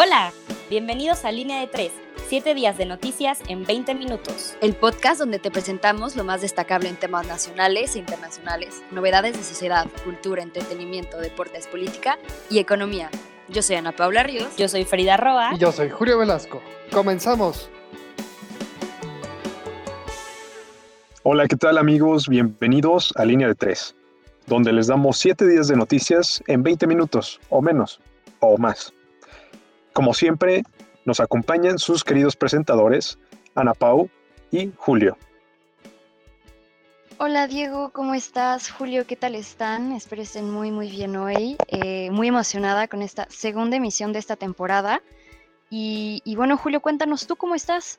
Hola, bienvenidos a Línea de 3, 7 días de noticias en 20 minutos. El podcast donde te presentamos lo más destacable en temas nacionales e internacionales, novedades de sociedad, cultura, entretenimiento, deportes, política y economía. Yo soy Ana Paula Ríos. Yo soy Frida Roa. Y yo soy Julio Velasco. Comenzamos. Hola, ¿qué tal amigos? Bienvenidos a Línea de 3, donde les damos 7 días de noticias en 20 minutos, o menos, o más. Como siempre, nos acompañan sus queridos presentadores, Ana Pau y Julio. Hola Diego, ¿cómo estás? Julio, ¿qué tal están? Espero estén muy muy bien hoy. Eh, muy emocionada con esta segunda emisión de esta temporada. Y, y, bueno, Julio, cuéntanos tú cómo estás.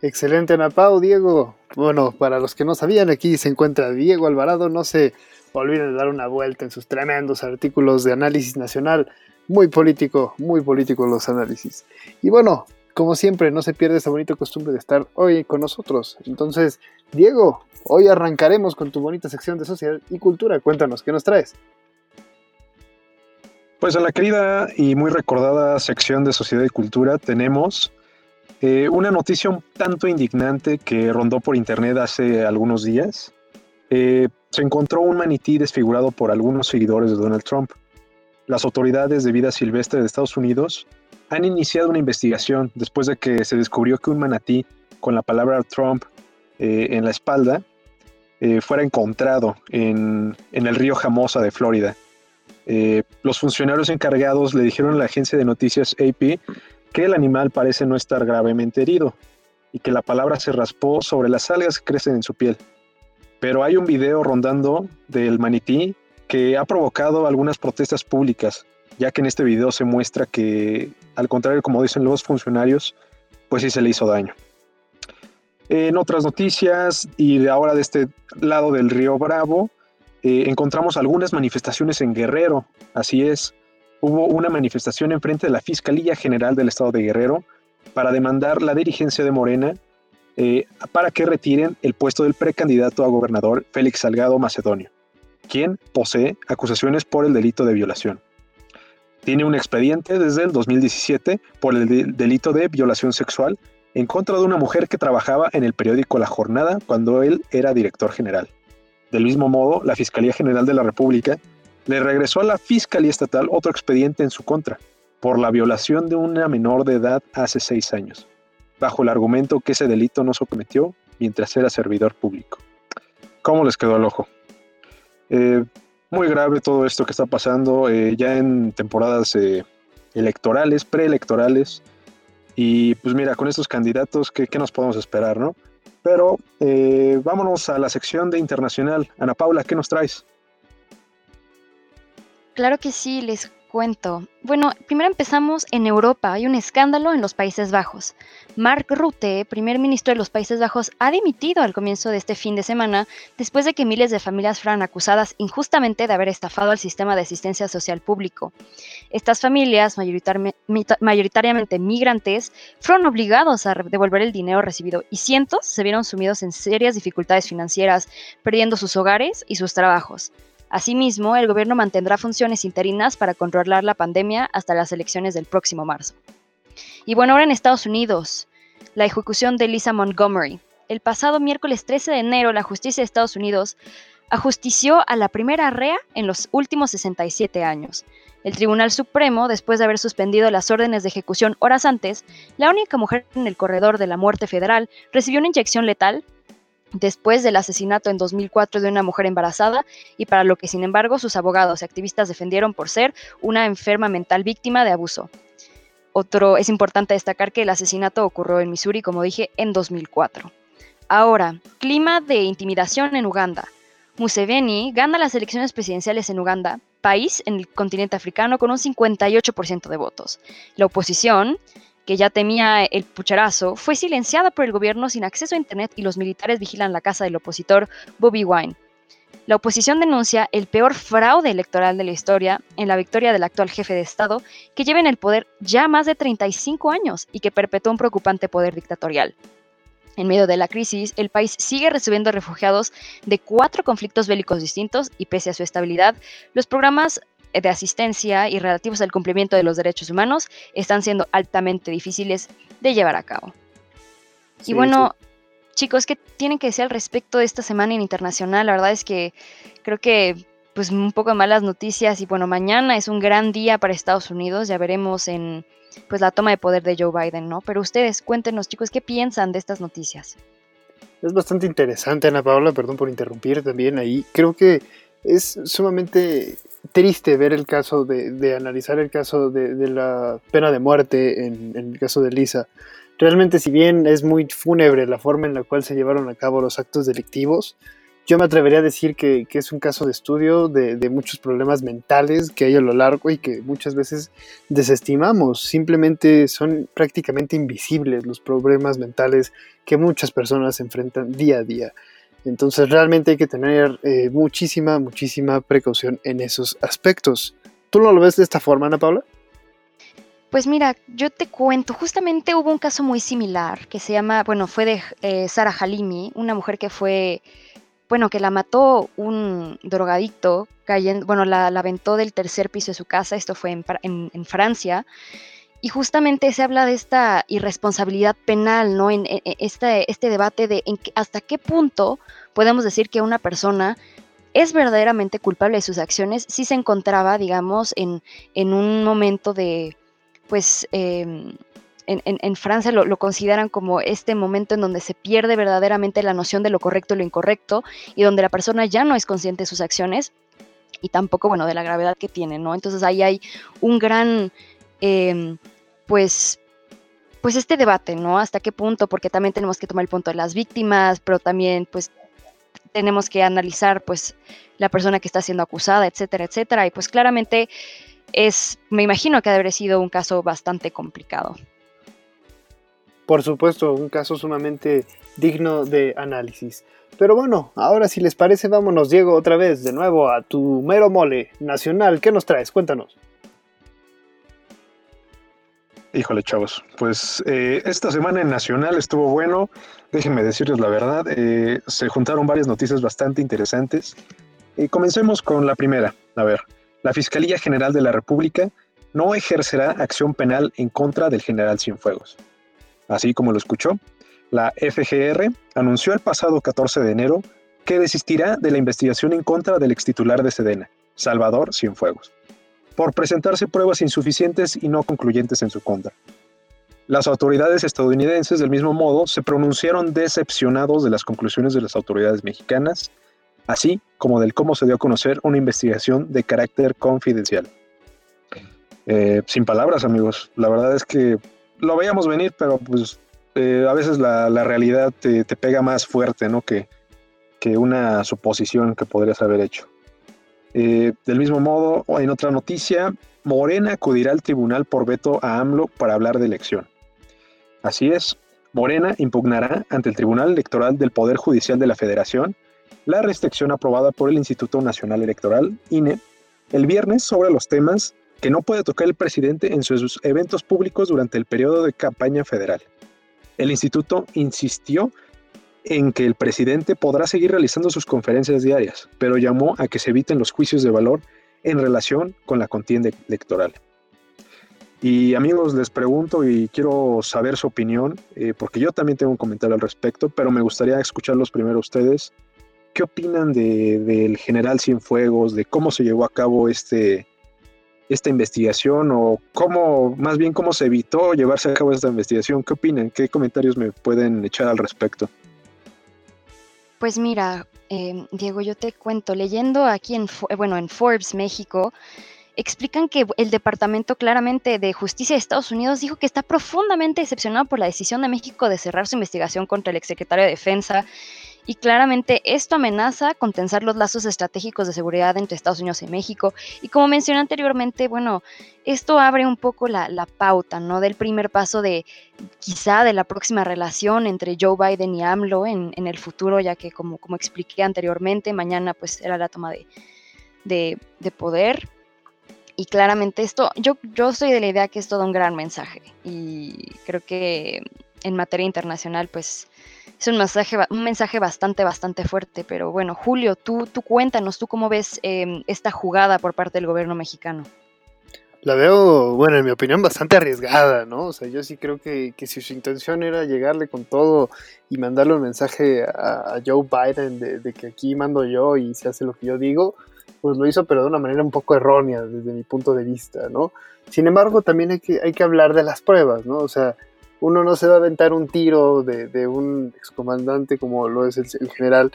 Excelente, Ana Pau, Diego. Bueno, para los que no sabían, aquí se encuentra Diego Alvarado. No se olviden de dar una vuelta en sus tremendos artículos de análisis nacional muy político, muy político los análisis. Y bueno, como siempre, no se pierde esa bonita costumbre de estar hoy con nosotros. Entonces, Diego, hoy arrancaremos con tu bonita sección de sociedad y cultura. Cuéntanos, ¿qué nos traes? Pues a la querida y muy recordada sección de sociedad y cultura tenemos eh, una noticia un tanto indignante que rondó por internet hace algunos días. Eh, se encontró un manití desfigurado por algunos seguidores de Donald Trump las autoridades de vida silvestre de Estados Unidos han iniciado una investigación después de que se descubrió que un manatí con la palabra Trump eh, en la espalda eh, fuera encontrado en, el río Jamosa de Florida. Eh, los funcionarios encargados le dijeron a la agencia de noticias AP que el animal parece no estar gravemente herido y que la palabra se raspó sobre las algas que crecen en su piel. Pero hay un video rondando del manití que ha provocado algunas protestas públicas, ya que en este video se muestra que, al contrario, como dicen los funcionarios, pues sí se le hizo daño. En otras noticias, y de ahora de este lado del río Bravo, eh, encontramos algunas manifestaciones en Guerrero, así es, hubo una manifestación en frente de la Fiscalía General del Estado de Guerrero para demandar la dirigencia de Morena eh, para que retiren el puesto del precandidato a gobernador Félix Salgado Macedonio quien posee acusaciones por el delito de violación. Tiene un expediente desde el 2017 por el delito de violación sexual en contra de una mujer que trabajaba en el periódico La Jornada cuando él era director general. Del mismo modo, la Fiscalía General de la República le regresó a la Fiscalía Estatal otro expediente en su contra, por la violación de una menor de edad hace seis años, bajo el argumento que ese delito no se cometió mientras era servidor público. ¿Cómo les quedó el ojo? Eh, muy grave todo esto que está pasando eh, ya en temporadas eh, electorales, preelectorales. Y pues mira, con estos candidatos, ¿qué, nos podemos esperar, no? Pero vámonos a la sección de internacional. Ana Paula, ¿qué nos traes? Claro que sí, les Bueno, primero empezamos en Europa. Hay un escándalo en los Países Bajos. Mark Rutte, primer ministro de los Países Bajos, ha dimitido al comienzo de este fin de semana después de que miles de familias fueran acusadas injustamente de haber estafado al sistema de asistencia social público. Estas familias, mayoritariamente migrantes, fueron obligados a devolver el dinero recibido y cientos se vieron sumidos en serias dificultades financieras, perdiendo sus hogares y sus trabajos. Asimismo, el gobierno mantendrá funciones interinas para controlar la pandemia hasta las elecciones del próximo marzo. Y bueno, ahora en Estados Unidos, la ejecución de Lisa Montgomery. El pasado miércoles 13 de enero, la justicia de Estados Unidos ajustició a la primera rea en los últimos 67 años. El Tribunal Supremo, después de haber suspendido las órdenes de ejecución horas antes, la única mujer en el corredor de la muerte federal recibió una inyección letal después del asesinato en 2004 de una mujer embarazada y para lo que sin embargo sus abogados y activistas defendieron por ser una enferma mental víctima de abuso. Otro, es importante destacar que el asesinato ocurrió en Missouri, como dije, en 2004. Ahora, clima de intimidación en Uganda. Museveni gana las elecciones presidenciales en Uganda, país en el continente africano con un 58% de votos. La oposición, que ya temía el pucharazo, fue silenciada por el gobierno sin acceso a Internet y los militares vigilan la casa del opositor Bobby Wine. La oposición denuncia el peor fraude electoral de la historia en la victoria del actual jefe de Estado, que lleva en el poder ya más de 35 años y que perpetuó un preocupante poder dictatorial. En medio de la crisis, el país sigue recibiendo refugiados de cuatro conflictos bélicos distintos y pese a su estabilidad, los programas de asistencia y relativos al cumplimiento de los derechos humanos están siendo altamente difíciles de llevar a cabo. y bueno, chicos, ¿qué tienen que decir al respecto de esta semana en internacional? La verdad es que creo que pues un poco malas noticias y bueno, mañana es un gran día para Estados Unidos, ya veremos en pues la toma de poder de Joe Biden, ¿no? Pero ustedes cuéntenos, chicos, ¿qué piensan de estas noticias? Es bastante interesante, Ana Paula, perdón por interrumpir también ahí. Creo que es sumamente triste ver el caso de, analizar el caso de, la pena de muerte en, el caso de Lisa. Realmente, si bien es muy fúnebre la forma en la cual se llevaron a cabo los actos delictivos, yo me atrevería a decir que, es un caso de estudio de, muchos problemas mentales que hay a lo largo y que muchas veces desestimamos. Simplemente son prácticamente invisibles los problemas mentales que muchas personas enfrentan día a día. Entonces realmente hay que tener eh, muchísima, muchísima precaución en esos aspectos. ¿Tú no lo ves de esta forma, Ana Paula? Pues mira, yo te cuento, justamente hubo un caso muy similar que se llama, bueno, fue de eh, Sara Halimi, una mujer que fue bueno, que la mató un drogadicto, cayendo, bueno, la, aventó del tercer piso de su casa, esto fue en, Francia, y justamente se habla de esta irresponsabilidad penal, ¿no? En, este, este, debate de hasta qué punto podemos decir que una persona es verdaderamente culpable de sus acciones si se encontraba, digamos, en, un momento de, pues, em, en, Francia lo, consideran como este momento en donde se pierde verdaderamente la noción de lo correcto y lo incorrecto y donde la persona ya no es consciente de sus acciones y tampoco, bueno, de la gravedad que tiene, ¿no? Entonces ahí hay un gran, em, pues, pues este debate, ¿no? Hasta qué punto, porque también tenemos que tomar el punto de las víctimas, pero también, pues, tenemos que analizar, pues, la persona que está siendo acusada, etcétera, etcétera. Y pues claramente es, me imagino que haber sido un caso bastante complicado. Por supuesto, un caso sumamente digno de análisis. Pero bueno, ahora si les parece, vámonos, Diego, otra vez de nuevo a tu mero mole nacional. ¿Qué nos traes? Cuéntanos. Híjole, chavos, pues eh, esta semana en Nacional estuvo bueno. Déjenme decirles la verdad, eh, se juntaron varias noticias bastante interesantes. Comencemos con la primera. A ver, la Fiscalía General de la República no ejercerá acción penal en contra del general Cienfuegos. Así como lo escuchó, la FGR anunció el pasado 14 de enero que desistirá de la investigación en contra del extitular de Sedena, Salvador Cienfuegos, por presentarse pruebas insuficientes y no concluyentes en su contra. Las autoridades estadounidenses, del mismo modo, se pronunciaron decepcionados de las conclusiones de las autoridades mexicanas, así como del cómo se dio a conocer una investigación de carácter confidencial. Eh, sin palabras, amigos, la verdad es que lo veíamos venir, pero pues eh, a veces la, realidad te, pega más fuerte, ¿no? Que, que una suposición que podrías haber hecho. Eh, del mismo modo, en otra noticia, Morena acudirá al tribunal por veto a AMLO para hablar de elección. Así es, Morena impugnará ante el Tribunal Electoral del Poder Judicial de la Federación la restricción aprobada por el Instituto Nacional Electoral, INE, el viernes sobre los temas que no puede tocar el presidente en sus eventos públicos durante el periodo de campaña federal. El instituto insistió en que el presidente podrá seguir realizando sus conferencias diarias, pero llamó a que se eviten los juicios de valor en relación con la contienda electoral. Y amigos, les pregunto y quiero saber su opinión, eh, porque yo también tengo un comentario al respecto, pero me gustaría escucharlos primero ustedes. ¿Qué opinan del general Cienfuegos, de cómo se llevó a cabo este, esta investigación o cómo, más bien cómo se evitó llevarse a cabo esta investigación. ¿Qué opinan? ¿Qué comentarios me pueden echar al respecto? Pues mira, em, Diego, yo te cuento, leyendo aquí en, bueno, en Forbes México, explican que el Departamento claramente de Justicia de Estados Unidos dijo que está profundamente decepcionado por la decisión de México de cerrar su investigación contra el exsecretario de Defensa y claramente esto amenaza con tensar los lazos estratégicos de seguridad entre Estados Unidos y México. Y como mencioné anteriormente, bueno, esto abre un poco la, pauta, ¿no? Del primer paso de quizá de la próxima relación entre Joe Biden y AMLO en, el futuro, ya que como, como expliqué anteriormente, mañana pues era la toma de, de, poder. Y claramente esto, yo, yo soy de la idea que es todo un gran mensaje y creo que en materia internacional, pues es un mensaje, un mensaje bastante, bastante fuerte. Pero bueno, Julio, tú, tú cuéntanos, ¿tú cómo ves em, esta jugada por parte del gobierno mexicano? La veo, bueno, en mi opinión, bastante arriesgada, ¿no? O sea, yo sí creo que, si su intención era llegarle con todo y mandarle un mensaje a, Joe Biden de, de, que aquí mando yo y se hace lo que yo digo, pues lo hizo, pero de una manera un poco errónea desde mi punto de vista, ¿no? Sin embargo, también hay que, hay que hablar de las pruebas, ¿no? O sea, uno no se va a aventar un tiro de, un excomandante como lo es el, general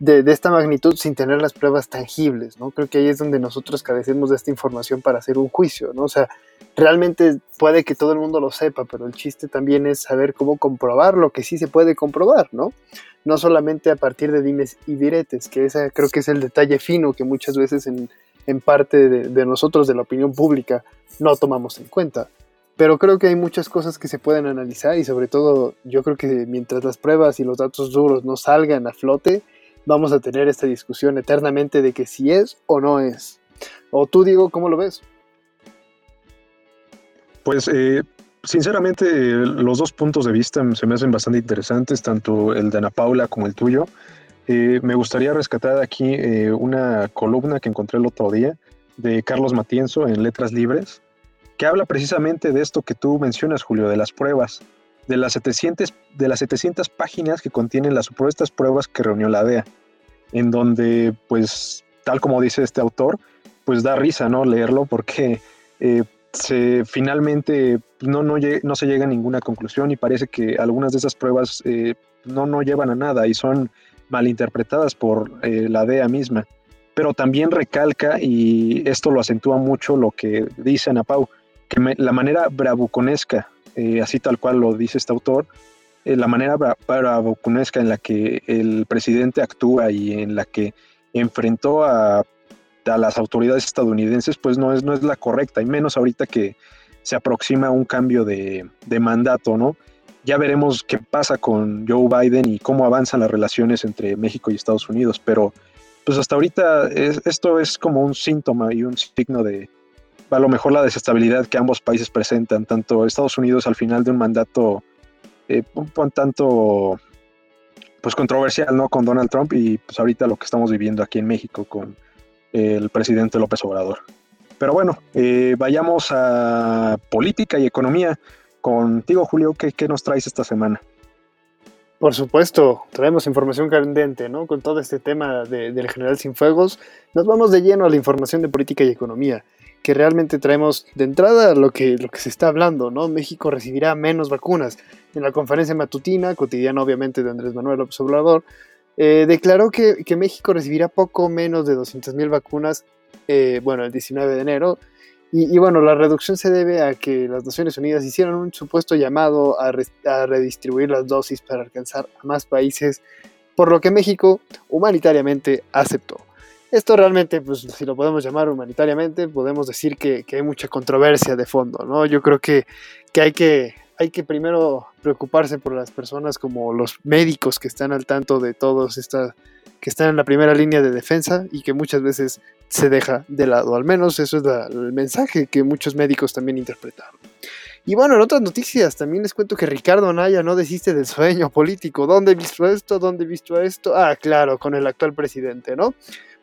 de, esta magnitud sin tener las pruebas tangibles, ¿no? Creo que ahí es donde nosotros carecemos de esta información para hacer un juicio, ¿no? O sea, realmente puede que todo el mundo lo sepa, pero el chiste también es saber cómo comprobar lo que sí se puede comprobar, ¿no? No solamente a partir de dimes y diretes, que esa creo que es el detalle fino que muchas veces en, en parte de, de nosotros, de la opinión pública, no tomamos en cuenta. Pero creo que hay muchas cosas que se pueden analizar y sobre todo yo creo que mientras las pruebas y los datos duros no salgan a flote, vamos a tener esta discusión eternamente de que si es o no es. O tú, Diego, ¿cómo lo ves? Pues eh, sinceramente los dos puntos de vista se me hacen bastante interesantes, tanto el de Ana Paula como el tuyo. Eh, me gustaría rescatar aquí eh, una columna que encontré el otro día de Carlos Matienzo en Letras Libres, que habla precisamente de esto que tú mencionas, Julio, de las pruebas, de las 700, de las 700 páginas que contienen las supuestas pruebas que reunió la DEA, en donde, pues, tal como dice este autor, pues da risa, ¿no? Leerlo porque eh, se, finalmente no, no, no, se llega a ninguna conclusión y parece que algunas de esas pruebas eh, no, no llevan a nada y son malinterpretadas por eh, la DEA misma pero también recalca, y esto lo acentúa mucho lo que dice Ana Pau, la manera bravuconesca, eh, así tal cual lo dice este autor, eh, la manera bravuconesca en la que el presidente actúa y en la que enfrentó a, las autoridades estadounidenses, pues no es, no es la correcta, y menos ahorita que se aproxima un cambio de, de mandato, ¿no? Ya veremos qué pasa con Joe Biden y cómo avanzan las relaciones entre México y Estados Unidos, pero pues hasta ahorita esto es como un síntoma y un signo de a lo mejor la desestabilidad que ambos países presentan, tanto Estados Unidos al final de un mandato eh, un, tanto pues controversial, ¿no? Con Donald Trump y pues ahorita lo que estamos viviendo aquí en México con el presidente López Obrador. Pero bueno, eh, vayamos a política y economía. Contigo, Julio, ¿qué, qué nos traes esta semana? Por supuesto, traemos información candente, ¿no? Con todo este tema del general Fuegos, nos vamos de lleno a la información de política y economía, que realmente traemos de entrada lo que, lo que se está hablando, ¿no? México recibirá menos vacunas. En la conferencia matutina, cotidiana obviamente de Andrés Manuel López Obrador, eh, declaró que, México recibirá poco menos de 200.000 vacunas, eh, bueno, el 19 de enero, y, bueno, la reducción se debe a que las Naciones Unidas hicieron un supuesto llamado a, redistribuir las dosis para alcanzar a más países, por lo que México humanitariamente aceptó. Esto realmente, pues si lo podemos llamar humanitariamente, podemos decir que, hay mucha controversia de fondo, ¿no? Yo creo que, que, hay que hay que primero preocuparse por las personas como los médicos que están al tanto de todos estas que están en la primera línea de defensa y que muchas veces se deja de lado. Al menos eso es el mensaje que muchos médicos también interpretaron. Y bueno, en otras noticias también les cuento que Ricardo Anaya no desiste del sueño político. ¿Dónde he visto esto? ¿Dónde he visto esto? Ah, claro, con el actual presidente, ¿no?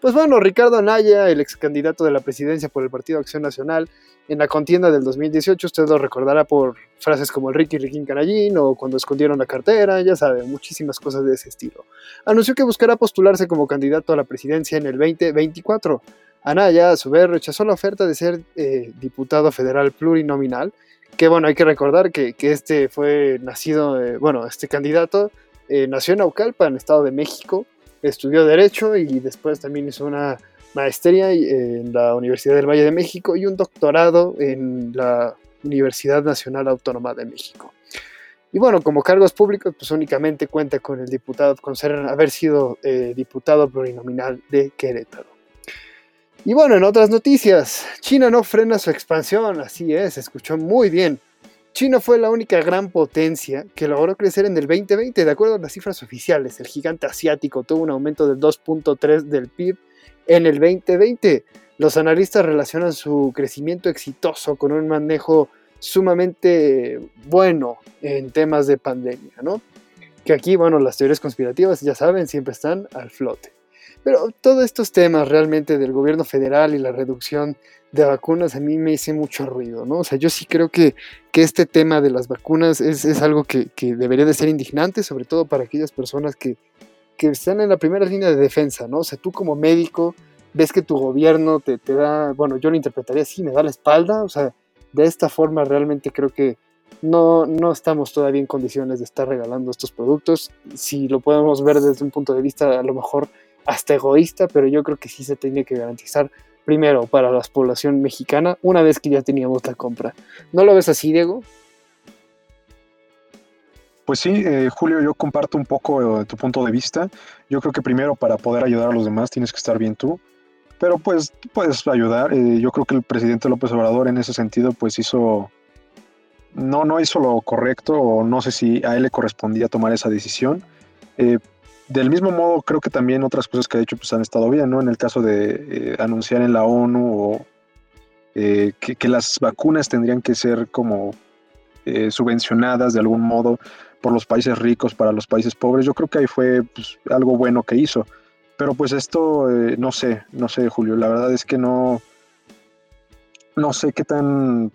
Pues bueno, Ricardo Anaya, el ex candidato de la presidencia por el Partido Acción Nacional, en la contienda del 2018, usted lo recordará por frases como el Ricky Ricky Canallín o cuando escondieron la cartera, ya sabe, muchísimas cosas de ese estilo. Anunció que buscará postularse como candidato a la presidencia en el 2024. Anaya, a su vez, rechazó la oferta de ser eh, diputado federal plurinominal, que bueno, hay que recordar que, este fue nacido, eh, bueno, este candidato eh, nació en Aucalpa, en Estado de México, estudió Derecho y después también hizo una maestría en la Universidad del Valle de México y un doctorado en la Universidad Nacional Autónoma de México. Y bueno, como cargos públicos, pues únicamente cuenta con el diputado, con ser, haber sido eh, diputado plurinominal de Querétaro. Y bueno, en otras noticias, China no frena su expansión, así es, escuchó muy bien. China fue la única gran potencia que logró crecer en el 2020, de acuerdo a las cifras oficiales. El gigante asiático tuvo un aumento del 2.3 del PIB en el 2020. Los analistas relacionan su crecimiento exitoso con un manejo sumamente bueno en temas de pandemia, ¿no? Que aquí, bueno, las teorías conspirativas, ya saben, siempre están al flote. Pero todos estos temas realmente del gobierno federal y la reducción de vacunas a mí me hice mucho ruido, ¿no? O sea, yo sí creo que, que este tema de las vacunas es, es algo que, que, debería de ser indignante, sobre todo para aquellas personas que, que están en la primera línea de defensa, ¿no? O sea, tú como médico ves que tu gobierno te, te da, bueno, yo lo interpretaría así, me da la espalda, o sea, de esta forma realmente creo que no, no estamos todavía en condiciones de estar regalando estos productos. Si lo podemos ver desde un punto de vista a lo mejor hasta egoísta, pero yo creo que sí se tiene que garantizar primero para la población mexicana una vez que ya teníamos la compra. ¿No lo ves así, Diego? Pues sí, eh, Julio, yo comparto un poco eh, tu punto de vista. Yo creo que primero para poder ayudar a los demás tienes que estar bien tú. Pero pues puedes ayudar. Eh, yo creo que el presidente López Obrador en ese sentido pues hizo... No, no hizo lo correcto o no sé si a él le correspondía tomar esa decisión. Eh, del mismo modo, creo que también otras cosas que ha hecho pues han estado bien, ¿no? En el caso de eh, anunciar en la ONU o que, que, las vacunas tendrían que ser como subvencionadas de algún modo por los países ricos para los países pobres. Yo creo que ahí fue pues, algo bueno que hizo. Pero pues esto, eh, no sé, no sé, Julio, la verdad es que no, no sé qué tan,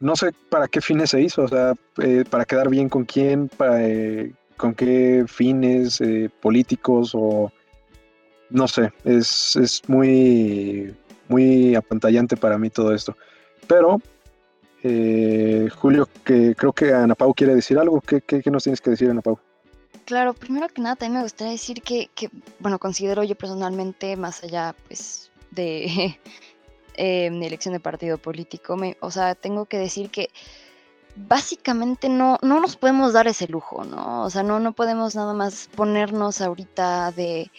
no sé para qué fines se hizo, o sea, eh, para quedar bien con quién, para, eh, con qué fines políticos o, no sé, es, es muy, muy apantallante para mí todo esto. Pero, Julio, que creo que Ana Pau quiere decir algo, ¿qué, qué, qué nos tienes que decir, Ana Pau? Claro, primero que nada también me gustaría decir que, que bueno, considero yo personalmente, más allá pues de eh, elección de partido político, me, o sea, tengo que decir que básicamente no, no nos podemos dar ese lujo, ¿no? O sea, no, no podemos nada más ponernos ahorita de,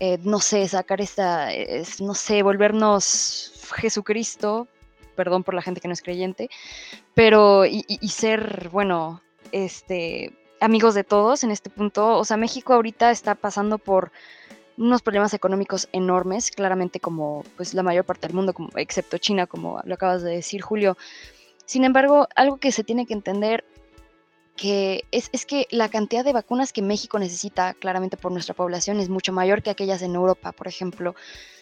eh, no sé, sacar esta, es, no sé, volvernos Jesucristo, perdón por la gente que no es creyente, pero y, y ser, bueno, este amigos de todos en este punto. O sea, México ahorita está pasando por unos problemas económicos enormes, claramente como pues la mayor parte del mundo, como, excepto China, como lo acabas de decir, Julio. Sin embargo, algo que se tiene que entender que es, es, que la cantidad de vacunas que México necesita, claramente por nuestra población, es mucho mayor que aquellas en Europa, por ejemplo.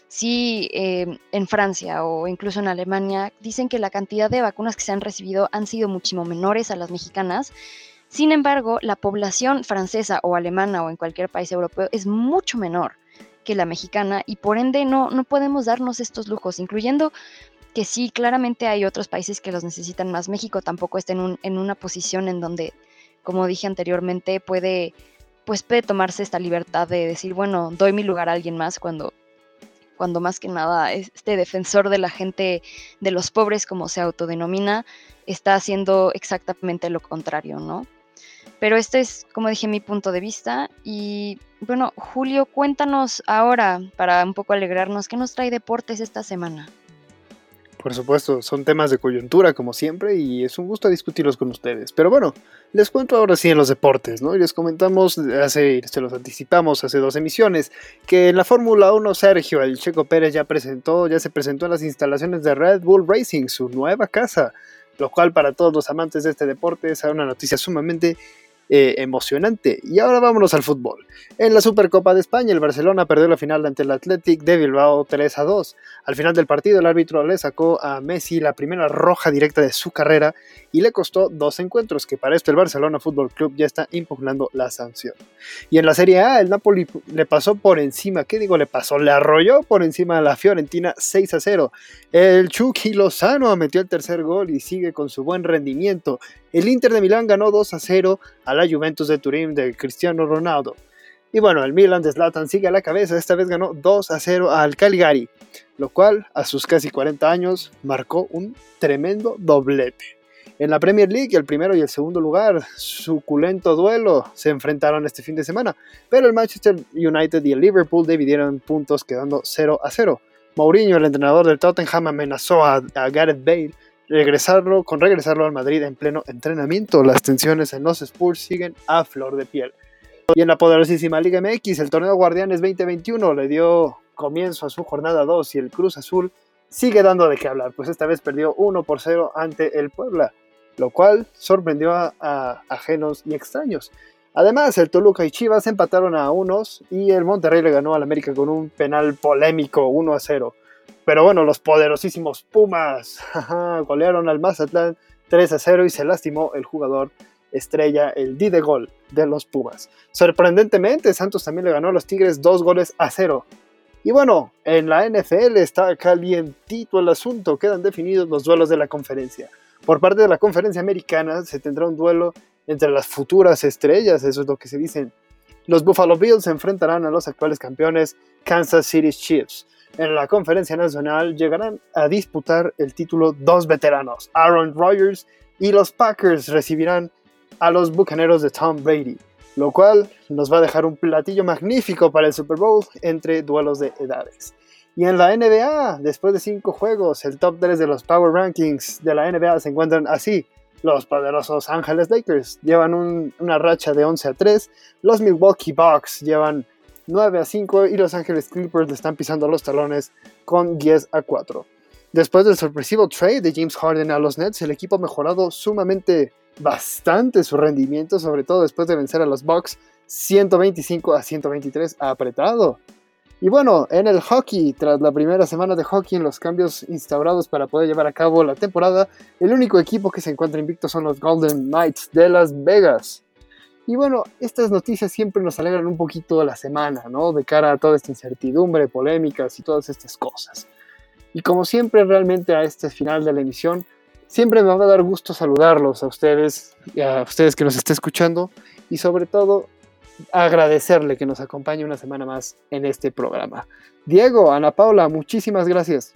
Sí, eh, en Francia o incluso en Alemania, dicen que la cantidad de vacunas que se han recibido han sido muchísimo menores a las mexicanas sin embargo, la población francesa o alemana o en cualquier país europeo es mucho menor que la mexicana y por ende no, no podemos darnos estos lujos, incluyendo que sí, claramente hay otros países que los necesitan más. México tampoco está en, un, en una posición en donde, como dije anteriormente, puede, pues puede tomarse esta libertad de decir, bueno, doy mi lugar a alguien más cuando cuando más que nada este defensor de la gente, de los pobres, como se autodenomina, está haciendo exactamente lo contrario, ¿no? Pero este es, como dije, mi punto de vista. Y bueno, Julio, cuéntanos ahora, para un poco alegrarnos, ¿qué nos trae deportes esta semana? Por supuesto, son temas de coyuntura como siempre y es un gusto discutirlos con ustedes. Pero bueno, les cuento ahora sí en los deportes, ¿no? Y les comentamos, hace, se los anticipamos hace dos emisiones, que en la Fórmula 1 Sergio, el Checo Pérez ya presentó, ya se presentó en las instalaciones de Red Bull Racing, su nueva casa, lo cual para todos los amantes de este deporte es una noticia sumamente eh, emocionante. Y ahora vámonos al fútbol. En la Supercopa de España, el Barcelona perdió la final ante el Athletic de Bilbao 3 a 2. Al final del partido, el árbitro le sacó a Messi la primera roja directa de su carrera y le costó dos encuentros, que para esto el Barcelona Fútbol Club ya está impugnando la sanción. Y en la Serie A, el Napoli le pasó por encima, ¿qué digo? Le pasó, le arrolló por encima a la Fiorentina 6 a 0. El Chucky Lozano metió el tercer gol y sigue con su buen rendimiento. El Inter de Milán ganó 2 a 0 a la Juventus de Turín de Cristiano Ronaldo. Y bueno, el Milan de Zlatan sigue a la cabeza, esta vez ganó 2 a 0 al Caligari, lo cual a sus casi 40 años marcó un tremendo doblete. En la Premier League, el primero y el segundo lugar, suculento duelo, se enfrentaron este fin de semana, pero el Manchester United y el Liverpool dividieron puntos quedando 0 a 0. Mourinho, el entrenador del Tottenham, amenazó a, a Gareth Bale regresarlo, con regresarlo al Madrid en pleno entrenamiento. Las tensiones en los Spurs siguen a flor de piel. Y en la poderosísima Liga MX, el torneo Guardianes 2021 le dio comienzo a su jornada 2 y el Cruz Azul sigue dando de qué hablar, pues esta vez perdió 1 por 0 ante el Puebla. lo cual sorprendió a, ajenos y extraños. Además, el Toluca y Chivas empataron a unos y el Monterrey le ganó al América con un penal polémico 1 a 0. Pero bueno, los poderosísimos Pumas golearon al Mazatlán 3 a 0 y se lastimó el jugador estrella, el D de gol de los Pumas. Sorprendentemente, Santos también le ganó a los Tigres dos goles a 0. Y bueno, en la NFL está calientito el asunto, quedan definidos los duelos de la conferencia. Por parte de la conferencia americana se tendrá un duelo entre las futuras estrellas, eso es lo que se dice. Los Buffalo Bills se enfrentarán a los actuales campeones Kansas City Chiefs. En la conferencia nacional llegarán a disputar el título dos veteranos, Aaron Rodgers y los Packers recibirán a los Bucaneros de Tom Brady, lo cual nos va a dejar un platillo magnífico para el Super Bowl entre duelos de edades. Y en la NBA, después de cinco juegos, el top 3 de los Power Rankings de la NBA se encuentran así. Los poderosos Angeles Lakers llevan una racha de 11 a 3. Los Milwaukee Bucks llevan 9 a 5 y Los Angeles Clippers le están pisando los talones con 10 a 4. Después del sorpresivo trade de James Harden a los Nets, el equipo ha mejorado sumamente bastante su rendimiento, sobre todo después de vencer a los Bucks 125 a 123 apretado. Y bueno, en el hockey, tras la primera semana de hockey en los cambios instaurados para poder llevar a cabo la temporada, el único equipo que se encuentra invicto son los Golden Knights de Las Vegas. Y bueno, estas noticias siempre nos alegran un poquito la semana, ¿no? De cara a toda esta incertidumbre, polémicas y todas estas cosas. Y como siempre, realmente a este final de la emisión, siempre me va a dar gusto saludarlos a ustedes a ustedes que nos estén escuchando y sobre todo agradecerle que nos acompañe una semana más en este programa. Diego, Ana Paula, muchísimas gracias.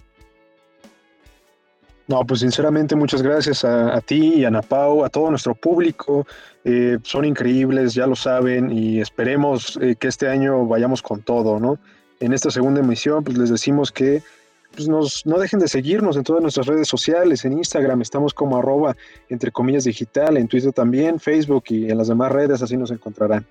No, pues sinceramente muchas gracias a, ti y a Ana Pau, a todo nuestro público. Eh, son increíbles, ya lo saben, y esperemos eh, que este año vayamos con todo, ¿no? En esta segunda emisión, pues les decimos que pues nos, no dejen de seguirnos en todas nuestras redes sociales, en Instagram estamos como arroba entre comillas digital, en Twitter también, Facebook y en las demás redes, así nos encontrarán.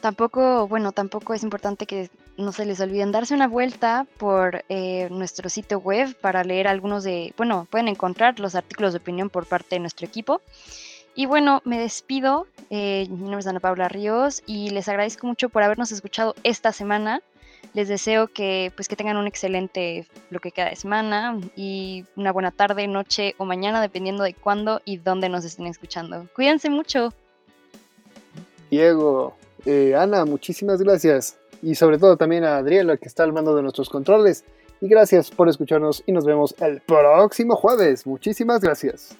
Tampoco, bueno, tampoco es importante que no se les olviden darse una vuelta por eh, nuestro sitio web para leer algunos de, bueno, pueden encontrar los artículos de opinión por parte de nuestro equipo. Y bueno, me despido. Eh, mi nombre es Ana Paula Ríos y les agradezco mucho por habernos escuchado esta semana. Les deseo que, pues, que tengan un excelente lo que queda de semana y una buena tarde, noche o mañana, dependiendo de cuándo y dónde nos estén escuchando. Cuídense mucho. Diego, eh, Ana, muchísimas gracias. Y sobre todo también a Adriela, que está al mando de nuestros controles. Y gracias por escucharnos y nos vemos el próximo jueves. Muchísimas gracias.